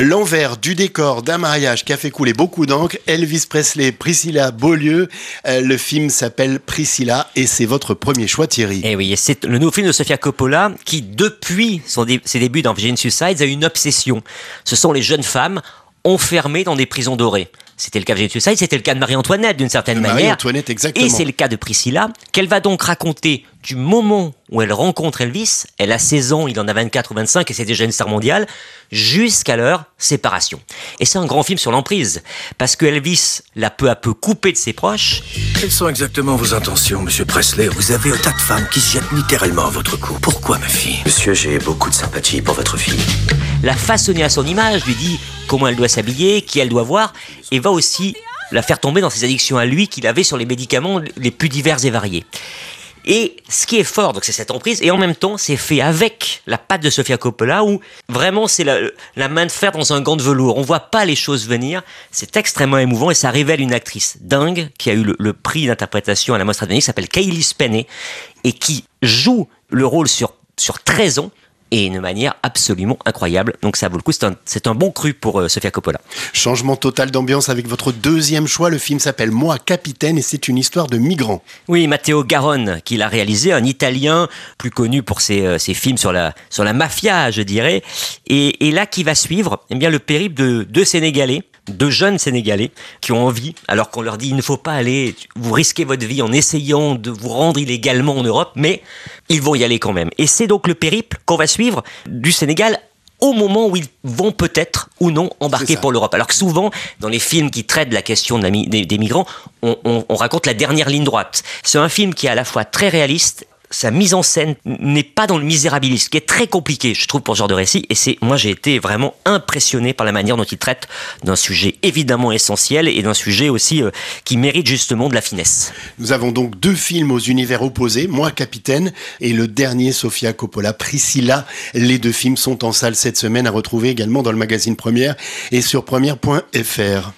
L'envers du décor d'un mariage qui a fait couler beaucoup d'encre, Elvis Presley, Priscilla Beaulieu. Euh, le film s'appelle Priscilla et c'est votre premier choix Thierry. Eh oui, c'est le nouveau film de Sofia Coppola qui, depuis ses débuts dans Virgin Suicides, a une obsession. Ce sont les jeunes femmes enfermées dans des prisons dorées. C'était le cas de Virgin Suicides, c'était le cas de Marie-Antoinette d'une certaine manière. Marie-Antoinette, exactement. Et c'est le cas de Priscilla, qu'elle va donc raconter du moment où elle rencontre Elvis, elle a 16 ans, il en a 24 ou 25 et c'est déjà une star mondiale, jusqu'à leur séparation. Et c'est un grand film sur l'emprise, parce que Elvis l'a peu à peu coupé de ses proches. Quelles sont exactement vos intentions, monsieur Presley? Vous avez un tas de femmes qui se jettent littéralement à votre cou. Pourquoi, ma fille? Monsieur, j'ai beaucoup de sympathie pour votre fille. La façonner à son image, lui dit comment elle doit s'habiller, qui elle doit voir, et va aussi la faire tomber dans ses addictions à lui qu'il avait sur les médicaments les plus divers et variés. Et ce qui est fort, donc c'est cette emprise, et en même temps, c'est fait avec la patte de Sofia Coppola, où vraiment c'est la, main de fer dans un gant de velours. On voit pas les choses venir. C'est extrêmement émouvant et ça révèle une actrice dingue qui a eu le, prix d'interprétation à la Mostra de Venise, qui s'appelle Kaylee Spenney, et qui joue le rôle sur, sur 13 ans et une manière absolument incroyable. Donc ça vaut le coup, c'est un, un, bon cru pour euh, Sofia Coppola. Changement total d'ambiance avec votre deuxième choix. Le film s'appelle Moi, capitaine, et c'est une histoire de migrants. Oui, Matteo Garonne, qui l'a réalisé, un Italien plus connu pour ses, euh, ses, films sur la, sur la mafia, je dirais. Et, et là, qui va suivre eh bien, le périple de deux Sénégalais deux jeunes Sénégalais qui ont envie, alors qu'on leur dit il ne faut pas aller, vous risquez votre vie en essayant de vous rendre illégalement en Europe, mais ils vont y aller quand même. Et c'est donc le périple qu'on va suivre du Sénégal au moment où ils vont peut-être ou non embarquer pour l'Europe. Alors que souvent, dans les films qui traitent la question des, migrants, on, on, raconte la dernière ligne droite. C'est un film qui est à la fois très réaliste sa mise en scène n'est pas dans le misérabilisme, qui est très compliqué, je trouve, pour ce genre de récit. Et c'est, moi, j'ai été vraiment impressionné par la manière dont il traite d'un sujet évidemment essentiel et d'un sujet aussi euh, qui mérite justement de la finesse. Nous avons donc deux films aux univers opposés, Moi, Capitaine, et le dernier, Sofia Coppola, Priscilla. Les deux films sont en salle cette semaine à retrouver également dans le magazine Première et sur première.fr.